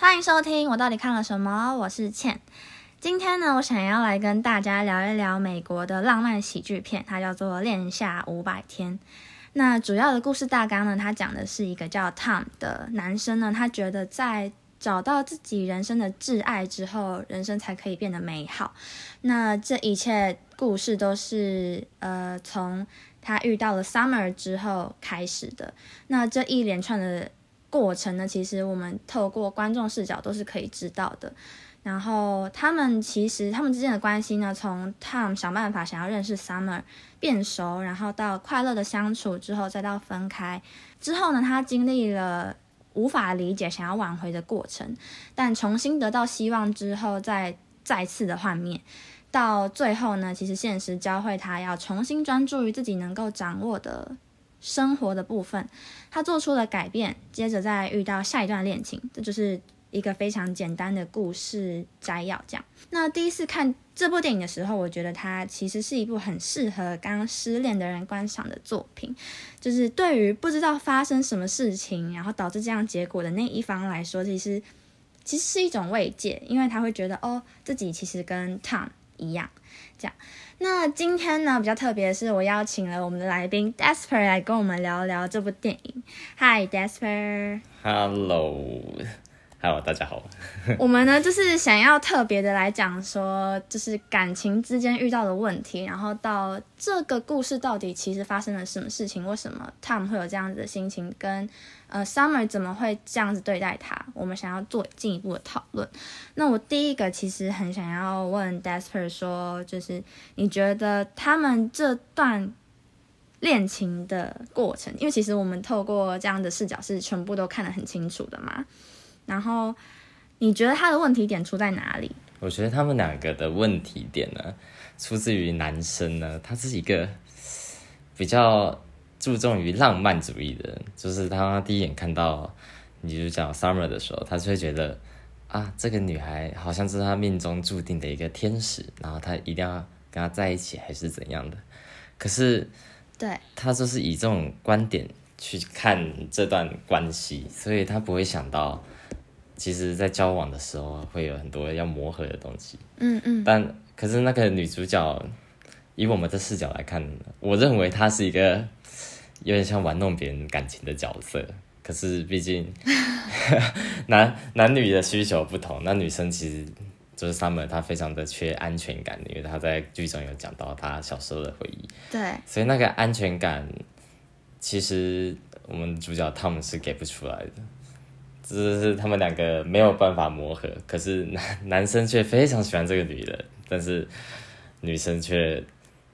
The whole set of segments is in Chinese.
欢迎收听，我到底看了什么？我是倩。今天呢，我想要来跟大家聊一聊美国的浪漫喜剧片，它叫做《恋夏五百天》。那主要的故事大纲呢，它讲的是一个叫 Tom 的男生呢，他觉得在找到自己人生的挚爱之后，人生才可以变得美好。那这一切故事都是呃从他遇到了 Summer 之后开始的。那这一连串的。过程呢，其实我们透过观众视角都是可以知道的。然后他们其实他们之间的关系呢，从 Tom 想办法想要认识 Summer 变熟，然后到快乐的相处之后，再到分开之后呢，他经历了无法理解、想要挽回的过程，但重新得到希望之后，再再次的幻灭，到最后呢，其实现实教会他要重新专注于自己能够掌握的。生活的部分，他做出了改变，接着再遇到下一段恋情，这就是一个非常简单的故事摘要。这样，那第一次看这部电影的时候，我觉得它其实是一部很适合刚失恋的人观赏的作品。就是对于不知道发生什么事情，然后导致这样结果的那一方来说，其实其实是一种慰藉，因为他会觉得哦，自己其实跟 Tom 一样，这样。那今天呢，比较特别的是，我邀请了我们的来宾 Desper 来跟我们聊聊这部电影。Hi Desper，Hello。Hello。大家好。我们呢，就是想要特别的来讲说，就是感情之间遇到的问题，然后到这个故事到底其实发生了什么事情，为什么 Tom 会有这样子的心情，跟呃 Summer 怎么会这样子对待他，我们想要做进一步的讨论。那我第一个其实很想要问 Desper 说，就是你觉得他们这段恋情的过程，因为其实我们透过这样的视角是全部都看得很清楚的嘛。然后你觉得他的问题点出在哪里？我觉得他们两个的问题点呢，出自于男生呢，他是一个比较注重于浪漫主义的人。就是他第一眼看到女主角 Summer 的时候，他就会觉得啊，这个女孩好像是他命中注定的一个天使，然后他一定要跟她在一起，还是怎样的？可是，对，他就是以这种观点去看这段关系，所以他不会想到。其实，在交往的时候会有很多要磨合的东西。嗯嗯。但可是那个女主角，以我们的视角来看，我认为她是一个有点像玩弄别人感情的角色。可是毕竟 男男女的需求不同，那女生其实就是 Summer，她非常的缺安全感，因为她在剧中有讲到她小时候的回忆。对。所以那个安全感，其实我们主角 Tom 是给不出来的。只是他们两个没有办法磨合，可是男男生却非常喜欢这个女人，但是女生却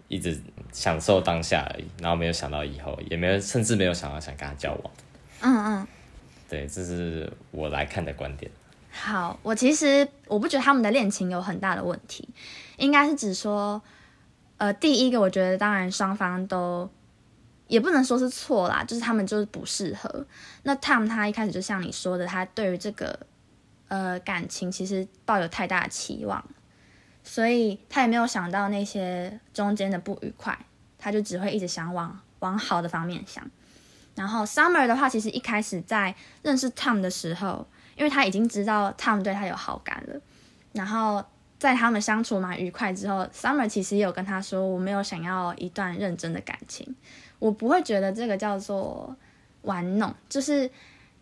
一直享受当下而已，然后没有想到以后，也没有甚至没有想到想跟他交往。嗯嗯，对，这是我来看的观点。好，我其实我不觉得他们的恋情有很大的问题，应该是指说，呃，第一个我觉得当然双方都。也不能说是错啦，就是他们就是不适合。那 Tom 他一开始就像你说的，他对于这个呃感情其实抱有太大的期望，所以他也没有想到那些中间的不愉快，他就只会一直想往往好的方面想。然后 Summer 的话，其实一开始在认识 Tom 的时候，因为他已经知道 Tom 对他有好感了，然后在他们相处蛮愉快之后，Summer 其实也有跟他说，我没有想要一段认真的感情。我不会觉得这个叫做玩弄，就是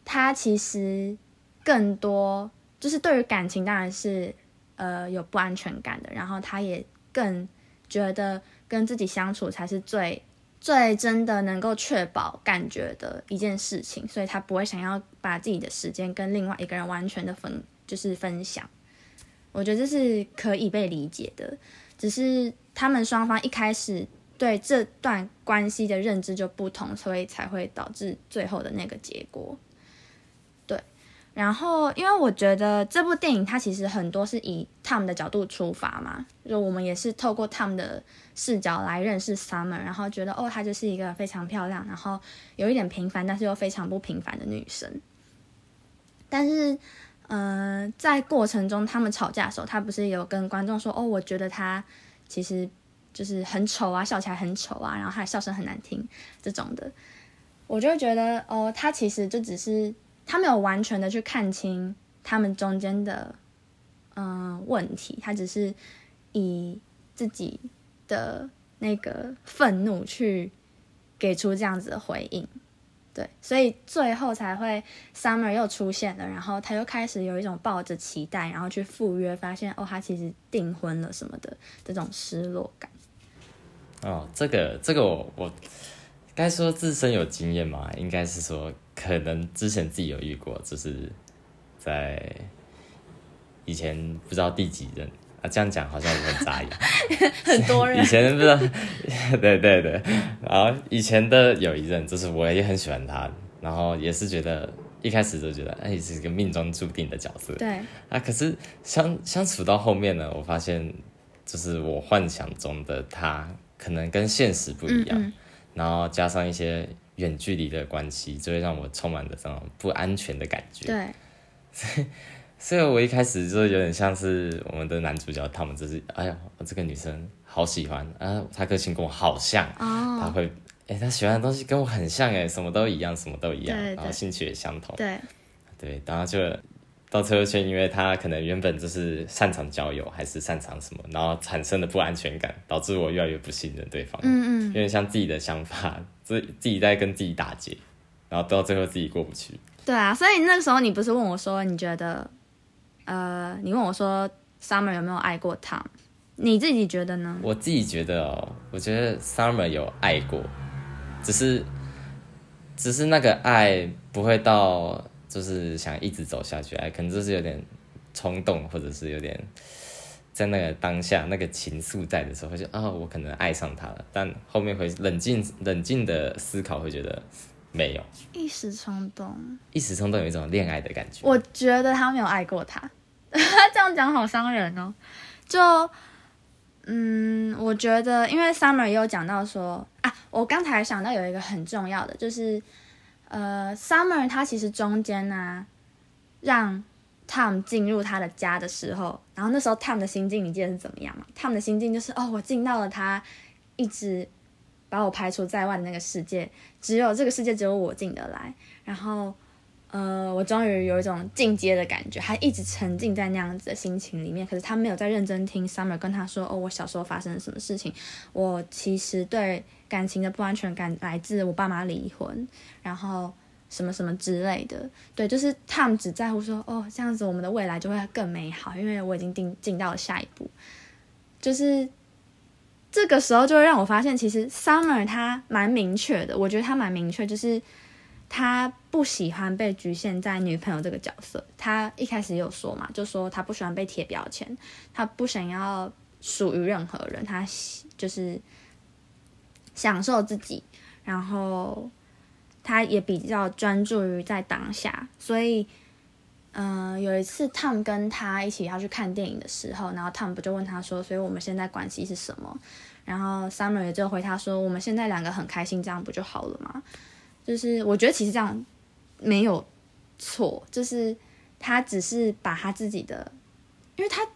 他其实更多就是对于感情当然是呃有不安全感的，然后他也更觉得跟自己相处才是最最真的能够确保感觉的一件事情，所以他不会想要把自己的时间跟另外一个人完全的分就是分享。我觉得这是可以被理解的，只是他们双方一开始。对这段关系的认知就不同，所以才会导致最后的那个结果。对，然后因为我觉得这部电影它其实很多是以 Tom 的角度出发嘛，就我们也是透过 Tom 的视角来认识 Summer，然后觉得哦，她就是一个非常漂亮，然后有一点平凡，但是又非常不平凡的女生。但是，嗯，在过程中他们吵架的时候，他不是有跟观众说哦，我觉得他其实。就是很丑啊，笑起来很丑啊，然后他的笑声很难听，这种的，我就觉得哦，他其实就只是他没有完全的去看清他们中间的嗯、问题，他只是以自己的那个愤怒去给出这样子的回应。对，所以最后才会 Summer 又出现了，然后他又开始有一种抱着期待，然后去赴约，发现哦，他其实订婚了什么的这种失落感。哦，这个这个我我该说自身有经验吗？应该是说可能之前自己有遇过，就是在以前不知道第几任啊，这样讲好像我很扎眼。很多人以前不知道，对对对，然后以前的有一任，就是我也很喜欢他，然后也是觉得一开始就觉得，哎，是一个命中注定的角色。对啊，可是相相处到后面呢，我发现就是我幻想中的他，可能跟现实不一样，嗯嗯。然后加上一些远距离的关系，就会让我充满了这种不安全的感觉。对。所 以所以我一开始就有点像是我们的男主角，他们就是，哎呀，我这个女生好喜欢啊，她个性跟我好像，她哦，会，哎、她喜欢的东西跟我很像，哎，什么都一样，什么都一样，对对。然后兴趣也相同，对。对，然后就到最后却因为他可能原本就是擅长交友，还是擅长什么，然后产生的不安全感，导致我越来越不信任对方，嗯嗯，有点像自己的想法，自自己在跟自己打结，然后到最后自己过不去。对啊，所以那个时候你不是问我说，你觉得，呃，你问我说 Summer 有没有爱过 Tom？你自己觉得呢？我自己觉得哦，我觉得 Summer 有爱过，只是只是那个爱不会到就是想一直走下去哎，可能就是有点冲动，或者是有点在那个当下那个情愫在的时候，会觉得啊、我可能爱上他了，但后面会冷静冷静的思考，会觉得没有，一时冲动，一时冲动有一种恋爱的感觉。我觉得他没有爱过他，这样讲好伤人哦。就，嗯，我觉得，因为 Summer 也有讲到说啊，我刚才想到有一个很重要的，就是呃，Summer 他其实中间呢、让 Tom 进入他的家的时候，然后那时候 Tom 的心境你记得是怎么样吗？Tom 的心境就是哦，我进到了他一直把我排除在外的那个世界，只有这个世界只有我进得来，然后呃，我终于有一种进阶的感觉，他一直沉浸在那样子的心情里面，可是他没有在认真听 Summer 跟他说，哦，我小时候发生了什么事情，我其实对感情的不安全感来自我爸妈离婚，然后什么什么之类的，对，就是 Tom 只在乎说，哦，这样子我们的未来就会更美好，因为我已经进进到了下一步，就是。这个时候就会让我发现，其实 Summer 他蛮明确的，我觉得他蛮明确，就是他不喜欢被局限在女朋友这个角色。他一开始有说嘛，就说他不喜欢被贴标签，他不想要属于任何人，他就是享受自己，然后他也比较专注于在当下，所以。嗯、有一次 Tom 跟他一起要去看电影的时候，然后 Tom 不就问他说：“所以我们现在关系是什么？”然后 Summer 也就回他说：“我们现在两个很开心，这样不就好了吗？”就是我觉得其实这样没有错，就是他只是把他自己的，因为他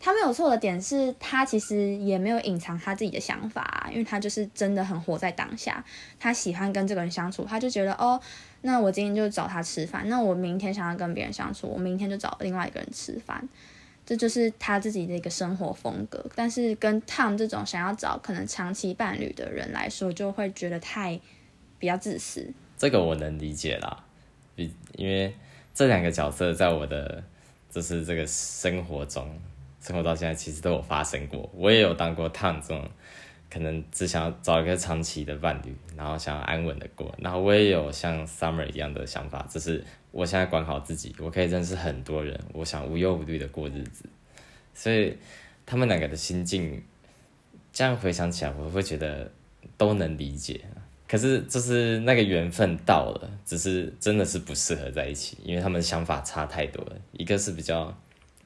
他没有错的点是他其实也没有隐藏他自己的想法、因为他就是真的很活在当下，他喜欢跟这个人相处，他就觉得哦，那我今天就找他吃饭，那我明天想要跟别人相处，我明天就找另外一个人吃饭。这就是他自己的一个生活风格，但是跟汤这种想要找可能长期伴侣的人来说，就会觉得太比较自私。这个我能理解啦，比因为这两个角色在我的就是这个生活中，生活到现在其实都有发生过。我也有当过 Tom 这种，可能只想要找一个长期的伴侣，然后想要安稳的过。然后我也有像 Summer 一样的想法，就是我现在管好自己，我可以认识很多人，我想无忧无虑的过日子。所以他们两个的心境，这样回想起来，我会觉得都能理解。可是就是那个缘分到了，只是真的是不适合在一起，因为他们想法差太多了。一个是比较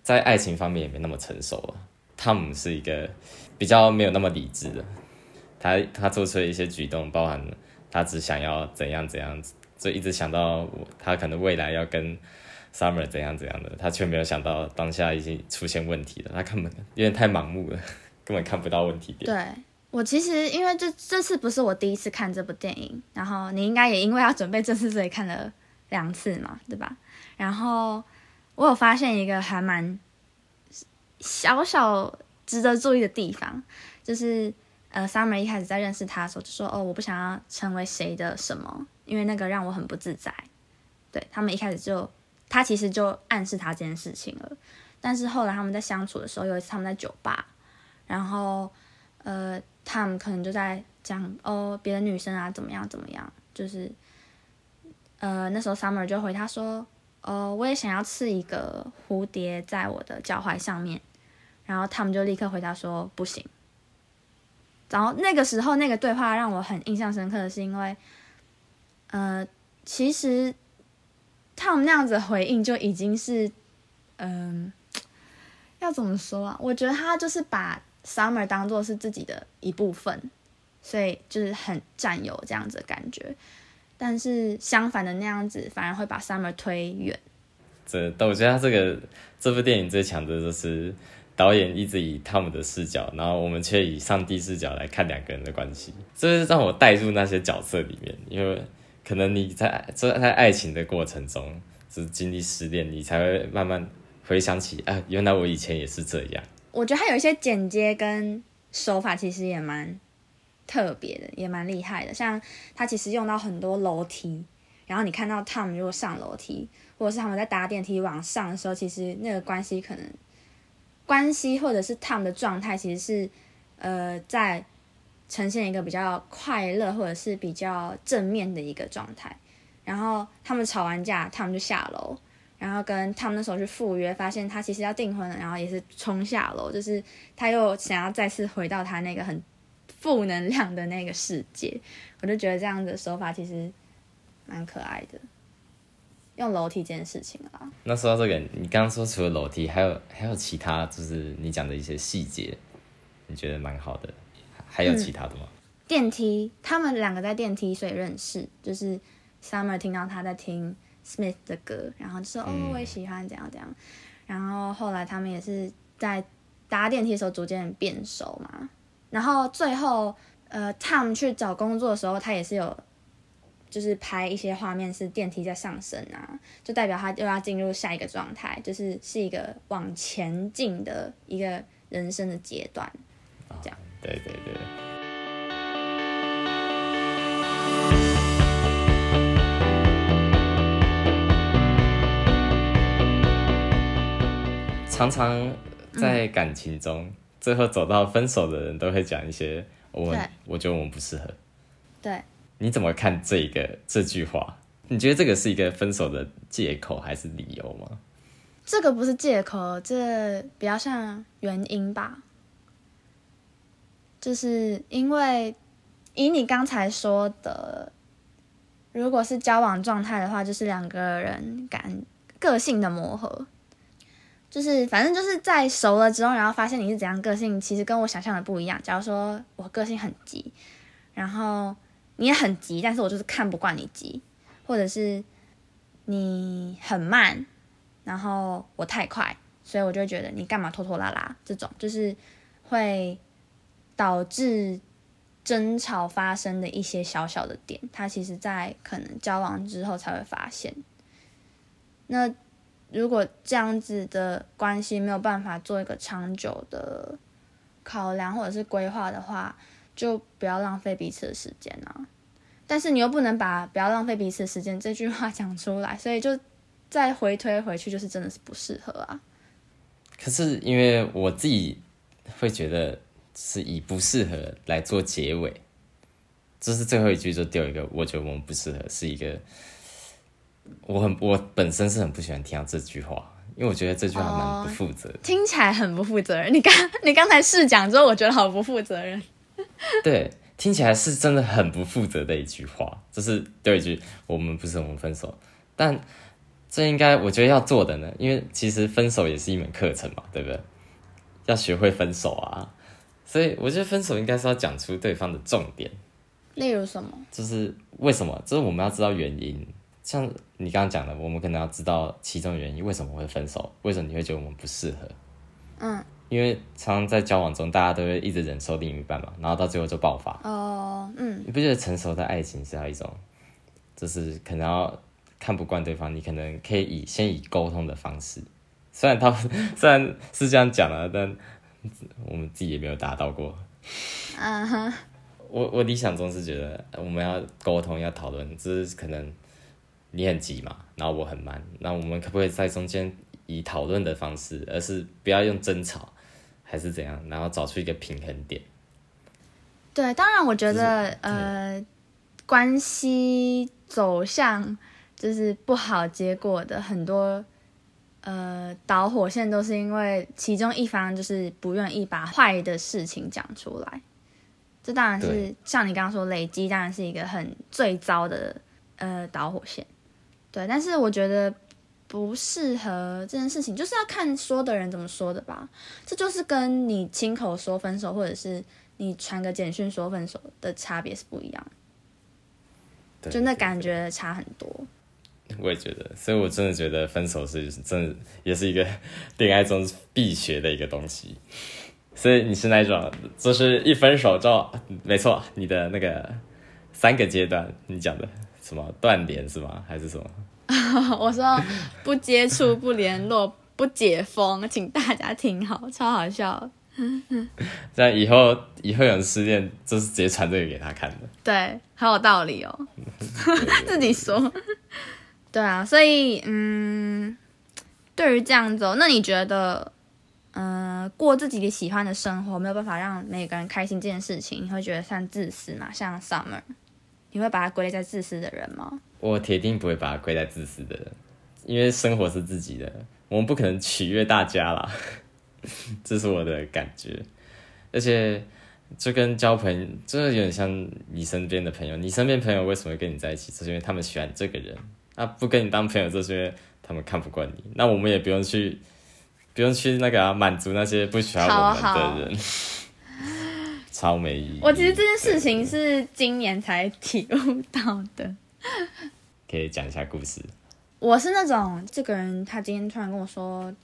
在爱情方面也没那么成熟了，汤姆是一个比较没有那么理智的，他他做出的一些举动，包含他只想要怎样怎样，就一直想到他可能未来要跟 Summer 怎样怎样的，他却没有想到当下已经出现问题了，他根本有点太盲目了，根本看不到问题点。对我其实因为这这次不是我第一次看这部电影，然后你应该也因为要准备这次，所以看了两次嘛，对吧？然后我有发现一个还蛮小小值得注意的地方，就是呃，Summer 一开始在认识他的时候就说：“哦，我不想要成为谁的什么，因为那个让我很不自在。”对他们一开始就，他其实就暗示他这件事情了。但是后来他们在相处的时候，有一次他们在酒吧，然后呃，Tom 可能就在讲哦，别的女生啊怎么样怎么样，就是呃那时候 Summer 就回他说：“哦，我也想要刺一个蝴蝶在我的脚踝上面。”然后 Tom 就立刻回答说：“不行。”然后那个时候那个对话让我很印象深刻的是，因为呃，其实 Tom 那样子回应就已经是嗯。要怎么说啊？我觉得他就是把 Summer 当做是自己的一部分，所以就是很占有这样子的感觉。但是相反的那样子，反而会把 Summer 推远。这，但我觉得他这个这部电影最强的就是导演一直以他们的视角，然后我们却以上帝视角来看两个人的关系，这是让我带入那些角色里面。因为可能你在在在爱情的过程中，就是经历失恋，你才会慢慢。回想起啊，原来我以前也是这样。我觉得他有一些剪接跟手法，其实也蛮特别的，也蛮厉害的。像他其实用到很多楼梯，然后你看到 Tom 如果上楼梯，或者是他们在搭电梯往上的时候，其实那个关系可能关系或者是 Tom 的状态，其实是呃在呈现一个比较快乐或者是比较正面的一个状态。然后他们吵完架，Tom 就下楼。然后跟他们那时候去赴约，发现他其实要订婚了，然后也是冲下楼，就是他又想要再次回到他那个很负能量的那个世界。我就觉得这样的手法其实蛮可爱的，用楼梯这件事情啊。那说到这个，你刚刚说除了楼梯，还有还有其他，就是你讲的一些细节，你觉得蛮好的？还有其他的吗？电梯，他们两个在电梯所以认识，就是 Summer 听到他在听。Smith 的歌，然后就说哦，我也喜欢怎样怎样，然后后来他们也是在搭电梯的时候逐渐变熟嘛，然后最后呃，Tom 去找工作的时候，他也是有就是拍一些画面是电梯在上升啊，就代表他又要进入下一个状态，就是是一个往前进的一个人生的阶段，这样，对对对。常常在感情中，最后走到分手的人都会讲一些“我我觉得我们不适合”。对，你怎么看这个这句话？你觉得这个是一个分手的借口还是理由吗？这个不是借口，这比较像原因吧。就是因为以你刚才说的，如果是交往状态的话，就是两个人感个性的磨合。就是反正就是在熟了之后，然后发现你是怎样个性，其实跟我想象的不一样。假如说我个性很急，然后你也很急，但是我就是看不惯你急，或者是你很慢，然后我太快，所以我就觉得你干嘛拖拖拉拉，这种就是会导致争吵发生的一些小小的点，它其实在可能交往之后才会发现。那。如果这样子的关系没有办法做一个长久的考量或者是规划的话，就不要浪费彼此的时间啊。但是你又不能把“不要浪费彼此的时间”这句话讲出来，所以就再回推回去，就是真的是不适合啊。可是因为我自己会觉得是以不适合来做结尾，这是最后一句就丢一个，我觉得我们不适合，是一个。我很我本身是很不喜欢听到这句话，因为我觉得这句话蛮不负责，听起来很不负责任。你刚你刚才试讲之后，我觉得好不负责任。对，听起来是真的很不负责的一句话，就是丢一句“我们不是我们分手”，但这应该我觉得要做的呢，因为其实分手也是一门课程嘛，对不对？要学会分手啊，所以我觉得分手应该是要讲出对方的重点，例如什么？就是为什么？就是我们要知道原因。像你刚刚讲的，我们可能要知道其中原因，为什么会分手？为什么你会觉得我们不适合？嗯，因为常常在交往中，大家都会一直忍受另一半嘛，然后到最后就爆发。哦，嗯，你不觉得成熟的爱情是要一种，就是可能要看不惯对方，你可能可以以先以沟通的方式，虽然他 虽然是这样讲了，但我们自己也没有达到过。嗯哼，我我理想中是觉得我们要沟通要讨论，只是可能你很急嘛，然后我很慢，那我们可不可以在中间以讨论的方式，而是不要用争吵，还是怎样，然后找出一个平衡点？对，当然我觉得呃，关系走向就是不好结果的很多呃导火线都是因为其中一方就是不愿意把坏的事情讲出来。这当然是像你刚刚说，累积当然是一个很最糟的呃导火线。对，但是我觉得不适合这件事情，就是要看说的人怎么说的吧。这就是跟你亲口说分手，或者是你传个简讯说分手的差别是不一样的，对就那感觉差很多。我也觉得，所以我真的觉得分手是真的也是一个恋爱中必学的一个东西。所以你是那种，就是一分手之后，没错，你的那个三个阶段，你讲的什么断联是吗？还是什么？我说不接触、不联络、不解封，请大家听好，超好笑。这样以后以后有人失恋，就是直接传这个给他看的。对，很有道理哦，自己说。对啊，所以嗯，对于这样子、哦，那你觉得，嗯、过自己喜欢的生活，没有办法让每个人开心这件事情，你会觉得算自私吗？像 Summer，你会把他归类在自私的人吗？我铁定不会把它归在自私的人，因为生活是自己的，我们不可能取悦大家啦，这是我的感觉。而且就跟交朋友，这有点像你身边的朋友，你身边朋友为什么跟你在一起？就是因为他们喜欢这个人，那不跟你当朋友，就是因为他们看不惯你。那我们也不用去，不用去那个啊满、足那些不喜欢我们的人，超没意义。我其实这件事情是今年才体悟到的。可以讲一下故事。我是那种这个人，他今天突然跟我说，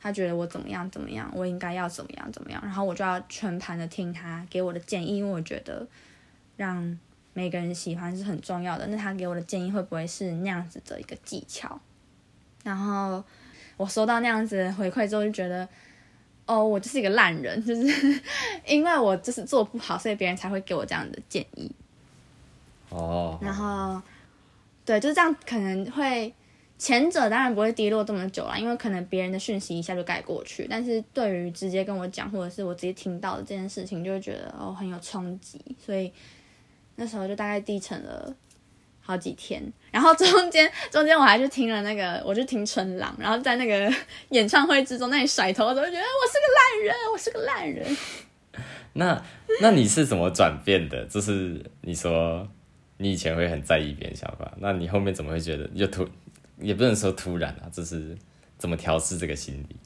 他觉得我怎么样怎么样，我应该要怎么样怎么样，然后我就要全盘的听他给我的建议，因为我觉得让每个人喜欢是很重要的。那他给我的建议会不会是那样子的一个技巧？然后我收到那样子的回馈之后，就觉得。哦，我就是一个烂人，就是 因为我就是做不好，所以别人才会给我这样的建议。哦，然后，对，就是这样，可能会前者当然不会低落这么久啦，因为可能别人的讯息一下就盖过去。但是对于直接跟我讲，或者是我直接听到的这件事情，就会觉得哦很有冲击，所以那时候就大概低沉了好几天。然后中间 中间我还去听了那个，我就听春郎，然后在那个演唱会之中那里甩头的时候，就觉得我是个烂人，我是个烂人。那那你是怎么转变的？就是你说你以前会很在意别人想法，那你后面怎么会觉得又突也不能说突然啊，就是怎么调试这个心理？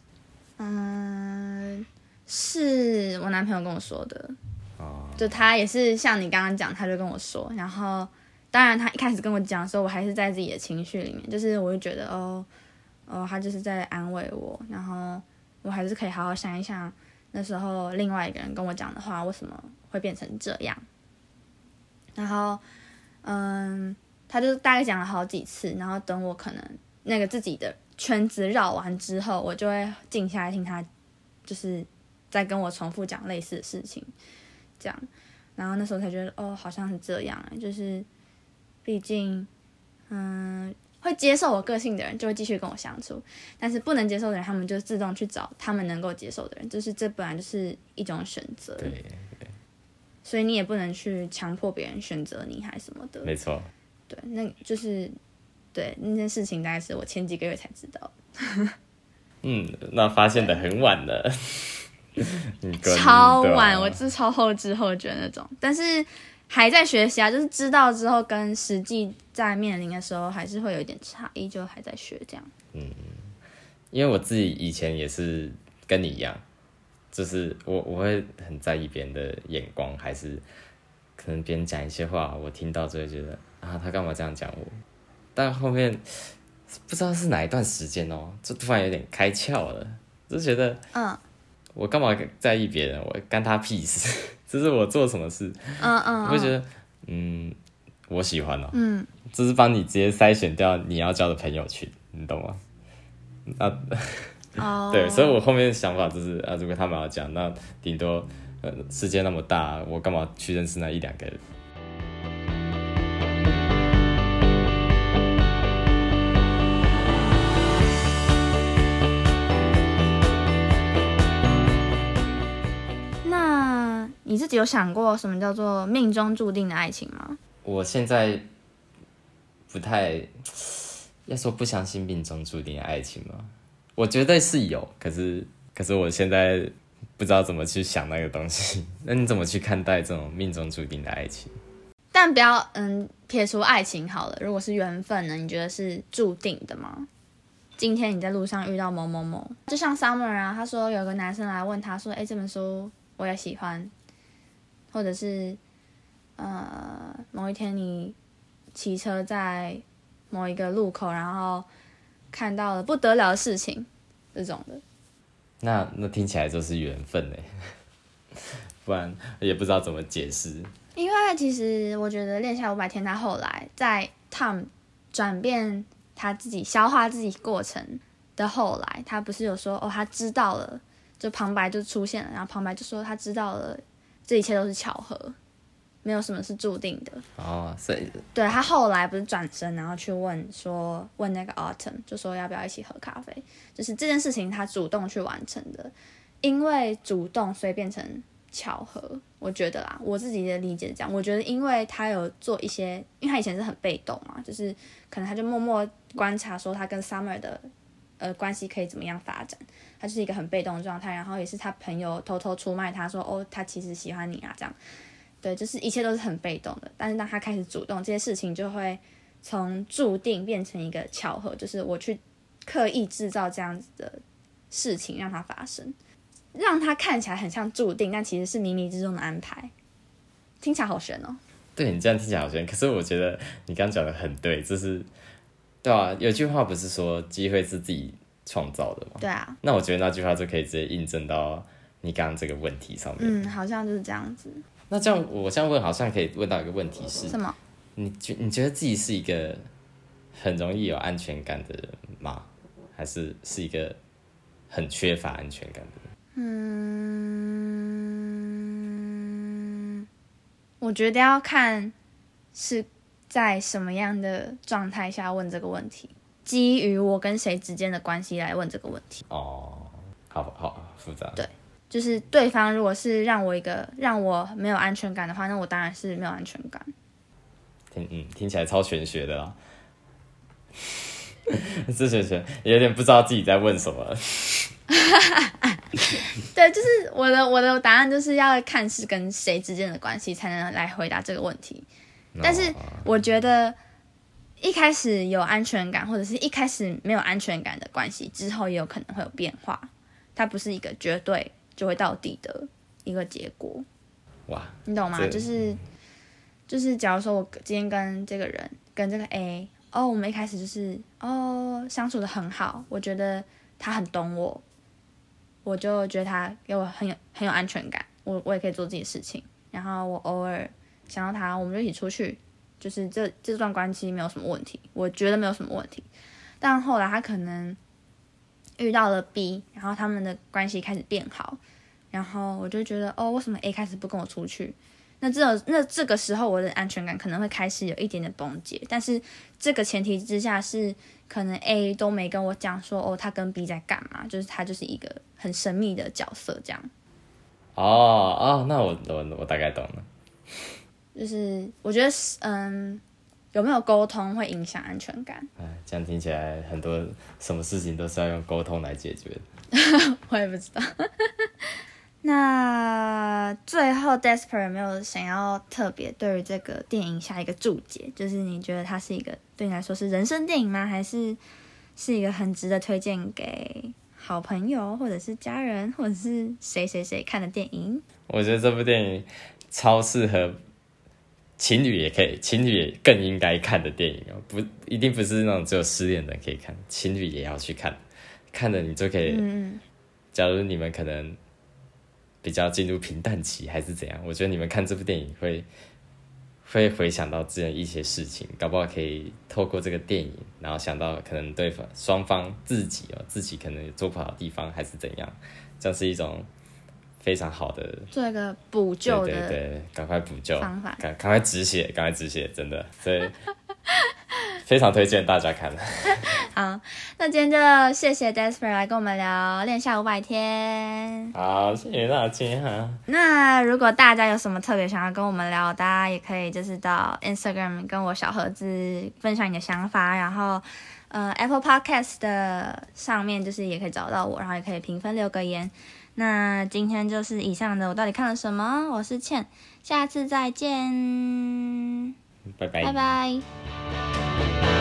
嗯，是我男朋友跟我说的。哦，就他也是像你刚刚讲，他就跟我说，然后当然他一开始跟我讲的时候，我还是在自己的情绪里面，就是我就觉得哦哦，他就是在安慰我，然后我还是可以好好想一想那时候另外一个人跟我讲的话为什么会变成这样，然后嗯，他就大概讲了好几次，然后等我可能那个自己的圈子绕完之后，我就会静下来听他，就是在跟我重复讲类似的事情。这样，然后那时候才觉得哦，好像是这样，就是毕竟，嗯，会接受我个性的人就会继续跟我相处，但是不能接受的人，他们就自动去找他们能够接受的人，就是这本来就是一种选择，对，所以你也不能去强迫别人选择你还什么的，没错。对，那就是对那件事情，大概是我前几个月才知道，嗯，那发现的很晚了，你超晚，我是超后知后觉那种，但是还在学习啊，就是知道之后跟实际在面临的时候，还是会有一点差异，就还在学这样。嗯因为我自己以前也是跟你一样，就是我我会很在意别人的眼光，还是可能别人讲一些话，我听到就会觉得啊，他干嘛这样讲我？但后面不知道是哪一段时间哦，就突然有点开窍了，就觉得嗯我干嘛在意别人？我干他屁事！这是我做什么事，嗯嗯，我会觉得嗯，我喜欢哦，嗯。这是帮你直接筛选掉你要交的朋友群，你懂吗？啊，哦，对，所以我后面的想法就是啊，如果他们要讲，那顶多呃世界那么大，我干嘛去认识那一两个人？己有想过什么叫做命中注定的爱情吗？我现在不太要说不相信命中注定的爱情吗？我觉得是有，可是可是我现在不知道怎么去想那个东西。那你怎么去看待这种命中注定的爱情？但不要嗯撇除爱情好了，如果是缘分呢？你觉得是注定的吗？今天你在路上遇到某某某，就像 Summer 啊，他说有个男生来问他说：“哎，这本书我也喜欢。”或者是呃某一天你骑车在某一个路口，然后看到了不得了的事情，这种的。那那听起来就是缘分呢，不然也不知道怎么解释。因为其实我觉得《恋下五百天》他后来在 Tom 转变他自己消化自己过程的后来，他不是有说哦，他知道了，就旁白就出现了，然后旁白就说他知道了，这一切都是巧合，没有什么是注定的。哦，所以对他后来不是转身，然后去问说问那个 Autumn，就说要不要一起喝咖啡，就是这件事情他主动去完成的，因为主动所以变成巧合。我觉得啦，我自己的理解是这样。我觉得因为他有做一些，因为他以前是很被动嘛，就是可能他就默默观察说他跟 Summer 的呃关系可以怎么样发展，他是一个很被动的状态。然后也是他朋友偷偷出卖他说哦，他其实喜欢你啊这样。对，就是一切都是很被动的，但是当他开始主动，这些事情就会从注定变成一个巧合，就是我去刻意制造这样子的事情让它发生，让它看起来很像注定，但其实是冥冥之中的安排。听起来好悬哦。对你这样听起来好悬，可是我觉得你刚讲的很对，就是对啊，有句话不是说机会是自己创造的嘛？对啊，那我觉得那句话就可以直接印证到你刚刚这个问题上面。嗯，好像就是这样子。那这样我这样问，好像可以问到一个问题是：什么？你觉你觉得自己是一个很容易有安全感的人吗？还是是一个很缺乏安全感的人？嗯，我觉得要看是在什么样的状态下问这个问题，基于我跟谁之间的关系来问这个问题。哦，好好复杂。对就是对方如果是让我一个让我没有安全感的话，那我当然是没有安全感。听嗯，听起来超玄学的啦。这玄学有点不知道自己在问什么。对，就是我的我的答案就是要看是跟谁之间的关系才能来回答这个问题。但是我觉得一开始有安全感，或者是一开始没有安全感的关系，之后也有可能会有变化。它不是一个绝对就会到底的一个结果。哇，你懂吗？就是就是，假如说我今天跟这个人跟这个 A，哦，我们一开始就是哦相处的很好，我觉得他很懂我，我就觉得他给我很有很有安全感，我我也可以做自己的事情，然后我偶尔想到他，我们就一起出去，就是这这段关系没有什么问题，我觉得没有什么问题。但后来他可能遇到了 B，然后他们的关系开始变好，然后我就觉得哦，为什么 A 开始不跟我出去？那这那这个时候我的安全感可能会开始有一点点崩解，但是这个前提之下是可能 A 都没跟我讲说哦，他跟 B 在干嘛，就是他就是一个很神秘的角色这样。哦哦，那我我我大概懂了。就是我觉得是嗯，有没有沟通会影响安全感。哎，这样听起来很多什么事情都是要用沟通来解决的。我也不知道。那最后，Desper 有没有想要特别对于这个电影下一个注解？就是你觉得它是一个对你来说是人生电影吗？还是是一个很值得推荐给好朋友，或者是家人，或者是谁谁谁看的电影？我觉得这部电影超适合情侣也可以，情侣也更应该看的电影哦，不一定不是那种只有失恋的人可以看，情侣也要去看，看了你就可以。嗯，假如你们可能比较进入平淡期还是怎样，我觉得你们看这部电影会会回想到之前一些事情，搞不好可以透过这个电影，然后想到可能对方双方自己哦，自己可能有做不好的地方还是怎样，这是一种非常好的做一个补救的对对对，赶快补救方法赶赶快止血，赶快止血，真的，所以非常推荐大家看。好，那今天就谢谢 Desper 来跟我们聊练下五百天。好，谢谢大家哈。那如果大家有什么特别想要跟我们聊，大家也可以就是到 Instagram 跟我小盒子分享你的想法，然后呃 Apple Podcast 的上面就是也可以找到我，然后也可以评分留个言。那今天就是以上的，我到底看了什么？我是倩，下次再见，拜拜。拜拜。